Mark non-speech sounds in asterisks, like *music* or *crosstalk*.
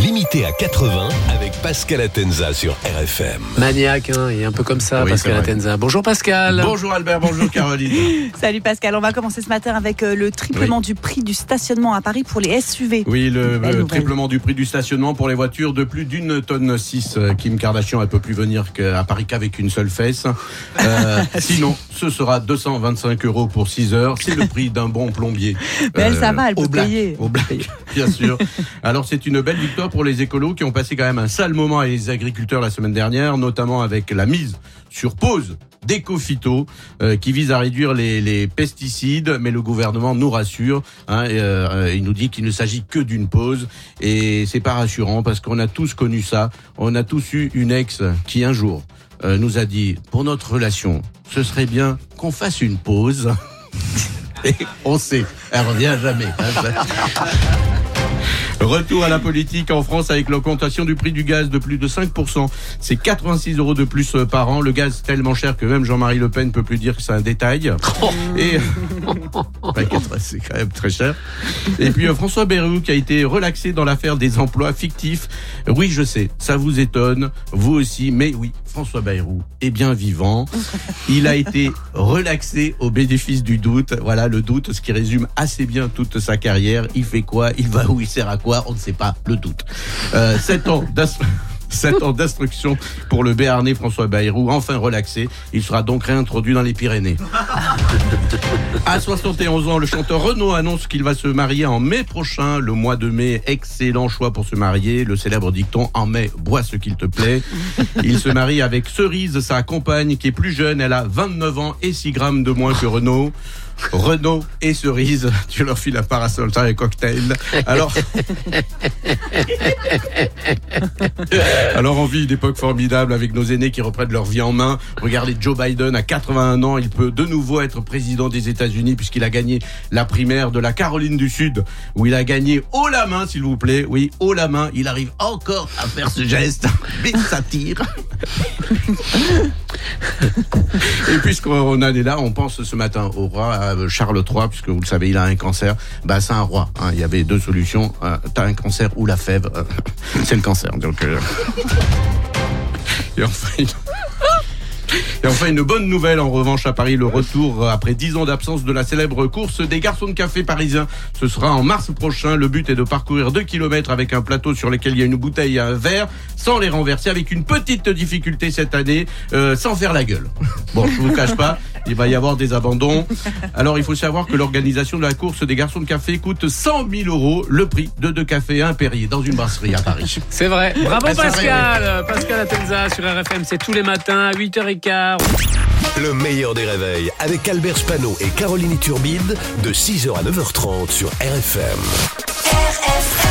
Limité à 80 avec Pascal Atenza sur RFM. Maniaque, hein, et un peu comme ça, Oui, Pascal. Atenza. Bonjour Pascal. Bonjour Albert, bonjour Caroline. *laughs* Salut Pascal, on va commencer ce matin avec euh, le triplement du prix du stationnement à Paris pour les SUV. Oui, le, nouvelle. triplement du prix du stationnement pour les voitures de plus d'une tonne 6. Euh, Kim Kardashian, elle peut plus venir qu'à à Paris qu'avec une seule fesse. Euh, *laughs* sinon, ce sera 225 euros pour 6 heures. C'est le prix d'un bon plombier. Euh, Mais elle, ça va, elle au peut black, payer. Au black, *laughs* bien sûr. Alors, c'est une belle victoire pour les écolos qui ont passé quand même un sale moment avec les agriculteurs la semaine dernière, notamment avec la mise sur pause d'éco-phyto euh, qui vise à réduire les, pesticides, mais le gouvernement nous rassure. Hein, euh, il nous dit qu'il ne s'agit que d'une pause et c'est pas rassurant parce qu'on a tous connu ça. On a tous eu une ex qui un jour euh, nous a dit pour notre relation, ce serait bien qu'on fasse une pause. *laughs* et on sait, elle revient jamais. hein. Retour à la politique en France avec l'augmentation du prix du gaz de plus de 5%. C'est 86 euros de plus euh, par an. Le gaz tellement cher que même Jean-Marie Le Pen peut plus dire que c'est un détail. *laughs* Et *laughs* c'est quand même très cher. Et puis euh, François Bayrou qui a été relaxé dans l'affaire des emplois fictifs. Oui, je sais, ça vous étonne, vous aussi, mais oui, François Bayrou est bien vivant. Il a été relaxé au bénéfice du doute. Voilà le doute, ce qui résume assez bien toute sa carrière. Il fait quoi? Il va où? Il sert à quoi? On ne sait pas. Le doute. Euh, 7 ans. 7 ans d'instruction pour le Béarnais François Bayrou, enfin relaxé. Il sera donc réintroduit dans les Pyrénées. *laughs* À 71 ans, le chanteur Renaud annonce qu'il va se marier en mai prochain. Le mois de mai, excellent choix pour se marier. Le célèbre dicton En mai, bois ce qu'il te plaît. Il se marie avec Cerise, sa compagne qui est plus jeune. Elle a 29 ans et 6 grammes de moins que Renaud. Renaud et Cerise, tu leur files un parasol, ça et cocktail. Alors, *laughs* alors on vit une époque formidable avec nos aînés qui reprennent leur vie en main. Regardez Joe Biden à 81 ans, il peut de nouveau être président des États-Unis puisqu'il a gagné la primaire de la Caroline du Sud où il a gagné haut la main s'il vous plaît. Oui, haut la main, il arrive encore à faire ce geste, mais ça tire. Et puisqu'on en est là, on pense ce matin au roi à Charles III, puisque vous le savez, il a un cancer. Bah, c'est un roi. hein. Il y avait deux solutions. Euh, T'as un cancer ou la fève. Euh, *laughs* c'est le cancer. Donc. euh, *laughs* Et enfin, une... Et enfin, une bonne nouvelle en revanche à Paris, le retour euh, après 10 ans d'absence de la célèbre course des garçons de café parisiens. Ce sera en mars prochain. Le but est de parcourir 2 km avec un plateau sur lequel il y a une bouteille et un verre, sans les renverser, avec une petite difficulté cette année, euh, sans faire la gueule. Bon, je vous cache pas, il va y avoir des abandons. Alors, il faut savoir que l'organisation de la course des garçons de café coûte 100 000 euros, le prix de deux cafés à un Perrier dans une brasserie à Paris. C'est vrai. Bravo c'est vrai, Pascal. Pascal Atenza sur RFM, c'est tous les matins à 8h15. Le meilleur des réveils avec Albert Spano et Caroline Turbide de 6h à 9h30 sur RFM. RFM